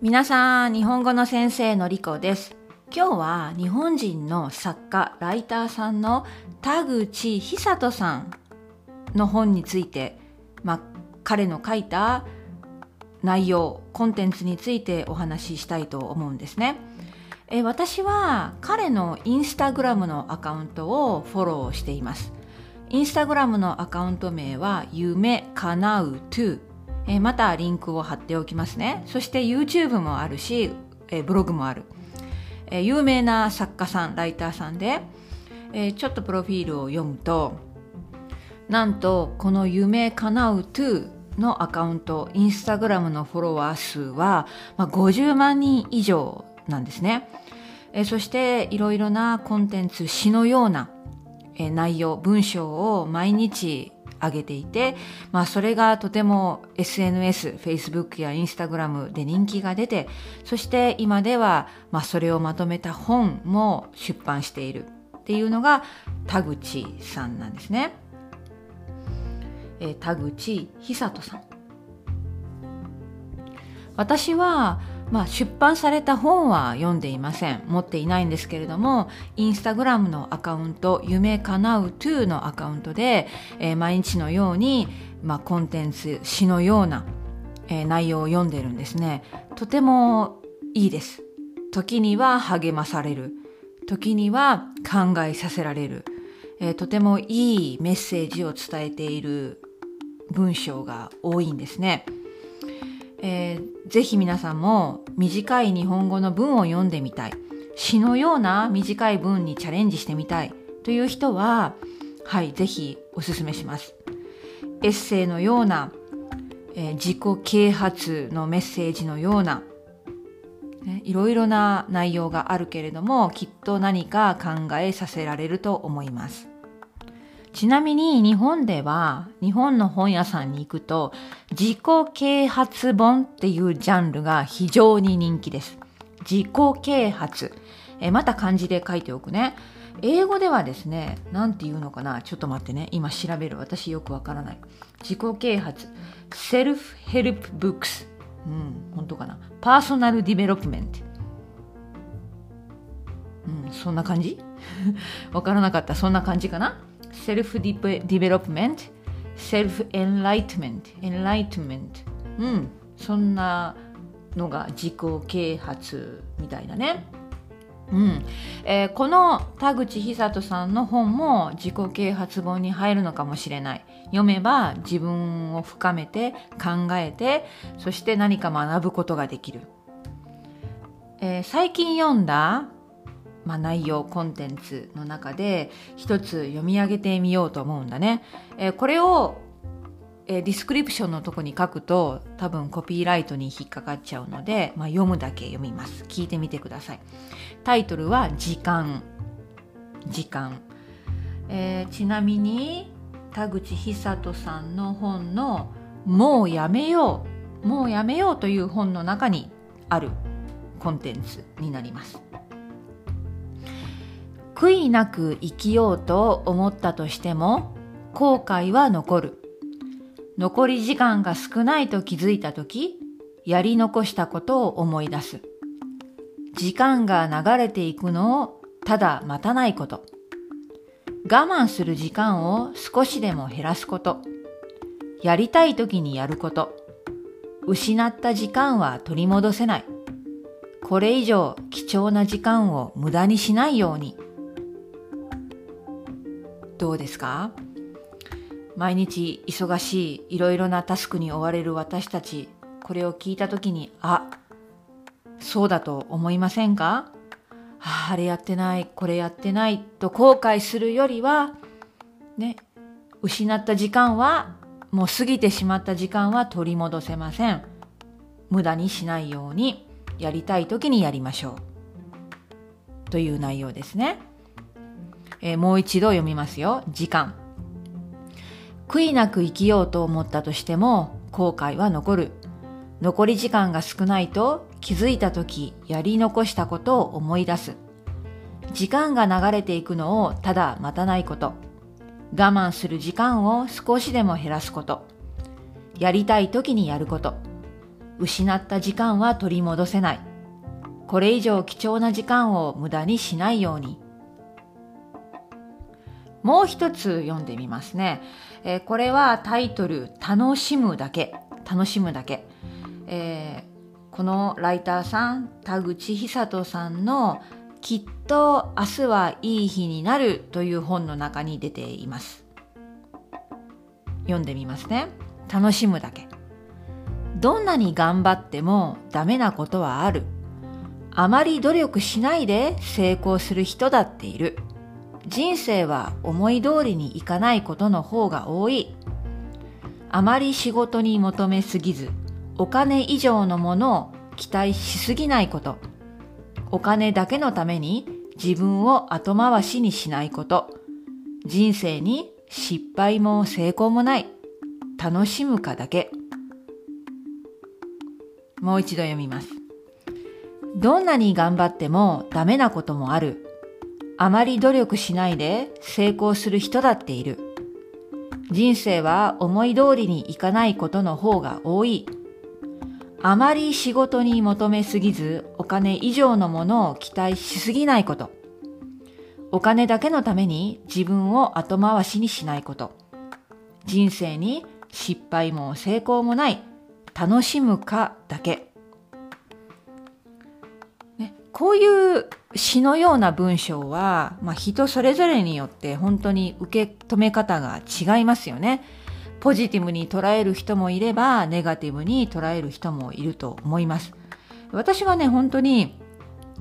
皆さん、日本語の先生のりこです。今日は日本人の作家、ライターさんの田口久人さんの本について、まあ、彼の書いた内容、コンテンツについてお話ししたいと思うんですね。え私は彼のインスタグラムのアカウントをフォローしています。インスタグラムのアカウント名は夢かなう2えまたリンクを貼っておきますね。そして YouTube もあるし、えブログもある、え有名な作家さん、ライターさんで、えちょっとプロフィールを読むと、なんとこの夢叶う2のアカウント、インスタグラムのフォロワー数は、まあ、50万人以上なんですね。えそしていろいろなコンテンツ、詩のような、え内容、文章を毎日上げていて、まあそれがとても SNS、Facebook や Instagram で人気が出て、そして今ではまあそれをまとめた本も出版しているっていうのが田口さんなんですね。え、田口久人さん。私はまあ、出版された本は読んでいません。持っていないんですけれどもインスタグラムのアカウント夢かなう2のアカウントで、えー、毎日のように、まあ、コンテンツ詩のような、えー、内容を読んでるんですね。とてもいいです。時には励まされる。時には考えさせられる、えー、とてもいいメッセージを伝えている文章が多いんですね。えー、ぜひ皆さんも短い日本語の文を読んでみたい。詩のような短い文にチャレンジしてみたい。という人ははいぜひおすすめします。エッセイのような、えー、自己啓発のメッセージのような、ね、いろいろな内容があるけれどもきっと何か考えさせられると思います。ちなみに日本では日本の本屋さんに行くと自己啓発本っていうジャンルが非常に人気です。自己啓発。えまた漢字で書いておくね。英語ではですね、なんて言うのかな？ちょっと待ってね。今調べる。私よくわからない。自己啓発。 self-help books。うん、本当かな？ personal development。うん、そんな感じ？わからなかった。そんな感じかな？ self development、self enlightenment、enlightenment。うん、そんなのが自己啓発みたいなね。うんえー、この田口久人さんの本も自己啓発本に入るのかもしれない読めば自分を深めて考えてそして何か学ぶことができる、えー、最近読んだまあ、内容コンテンツの中で一つ読み上げてみようと思うんだね。えー、これを、えー、ディスクリプションのとこに書くと多分コピーライトに引っかかっちゃうので、まあ、読むだけ読みます。聞いてみてください。タイトルは時間。時間。えー、ちなみに田口久人さんの本の「もうやめよう」「もうやめよう」という本の中にあるコンテンツになります。悔いなく生きようと思ったとしても後悔は残る。残り時間が少ないと気づいたとき、やり残したことを思い出す。時間が流れていくのをただ待たないこと。我慢する時間を少しでも減らすこと。やりたい時にやること。失った時間は取り戻せない。これ以上貴重な時間を無駄にしないように。どうですか？毎日忙しいいろいろなタスクに追われる私たちこれを聞いた時にあそうだと思いませんか？ああれやってないこれやってないと後悔するよりはね失った時間はもう過ぎてしまった時間は取り戻せません。無駄にしないようにやりたい時にやりましょう。という内容ですね。えー、もう一度読みますよ。時間。悔いなく生きようと思ったとしても後悔は残る。残り時間が少ないと気づいた時やり残したことを思い出す。時間が流れていくのをただ待たないこと。我慢する時間を少しでも減らすこと。やりたい時にやること。失った時間は取り戻せない。これ以上貴重な時間を無駄にしないように。もう一つ読んでみますね。えー、これはタイトル「楽しむだけ」楽しむだけ、えー、このライターさん田口久人さんの「きっと明日はいい日になる」という本の中に出ています。読んでみますね。楽しむだけ。どんなに頑張ってもダメなことはある。あまり努力しないで成功する人だっている。人生は思い通りにいかないことの方が多い。あまり仕事に求めすぎず、お金以上のものを期待しすぎないこと。お金だけのために自分を後回しにしないこと。人生に失敗も成功もない。楽しむかだけ。もう一度読みます。どんなに頑張ってもダメなこともある。あまり努力しないで成功する人だっている。人生は思い通りにいかないことの方が多い。あまり仕事に求めすぎずお金以上のものを期待しすぎないこと。お金だけのために自分を後回しにしないこと。人生に失敗も成功もない。楽しむかだけ。ねこういう詩のような文章は、まあ、人それぞれによって本当に受け止め方が違いますよね。ポジティブに捉える人もいれば、ネガティブに捉える人もいると思います。私はね、本当に、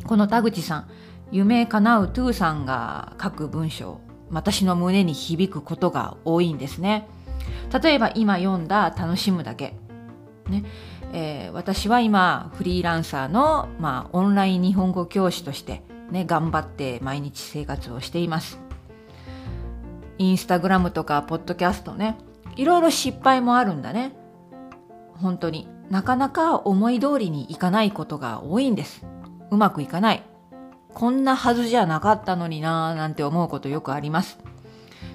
この田口さん、夢叶うトゥーさんが書く文章、私の胸に響くことが多いんですね。例えば今読んだ楽しむだけ。ね。えー、私は今フリーランサーの、まあ、オンライン日本語教師として、ね、頑張って毎日生活をしています。インスタグラムとかポッドキャストねいろいろ失敗もあるんだね。本当になかなか思い通りにいかないことが多いんです。うまくいかない。こんなはずじゃなかったのになぁなんて思うことよくあります。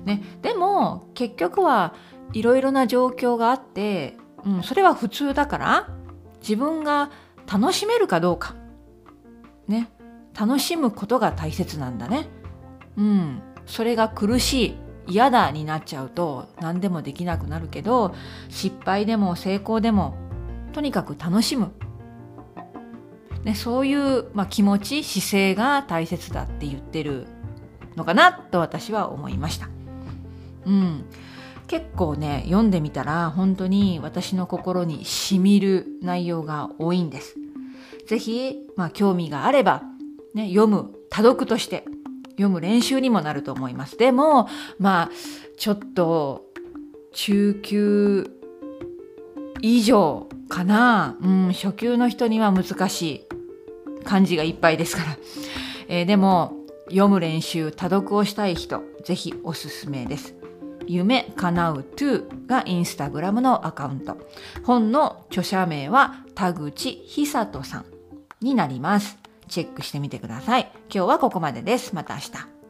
ね、でも結局はいろいろな状況があってうん、それは普通だから自分が楽しめるかどうか。ね。楽しむことが大切なんだね。うん。それが苦しい嫌だになっちゃうと何でもできなくなるけど失敗でも成功でもとにかく楽しむ、ね、そういう、まあ、気持ち姿勢が大切だって言ってるのかなと私は思いました。うん。結構ね読んでみたら本当に私の心にしみる内容が多いんです。ぜひ、まあ、興味があれば、ね、読む多読として読む練習にもなると思います。でもまあちょっと中級以上かな、うん、初級の人には難しい漢字がいっぱいですから、えー、でも読む練習多読をしたい人ぜひおすすめです。夢叶う to がインスタグラムのアカウント。本の著者名は田口久人さんになります。チェックしてみてください。今日はここまでです。また明日。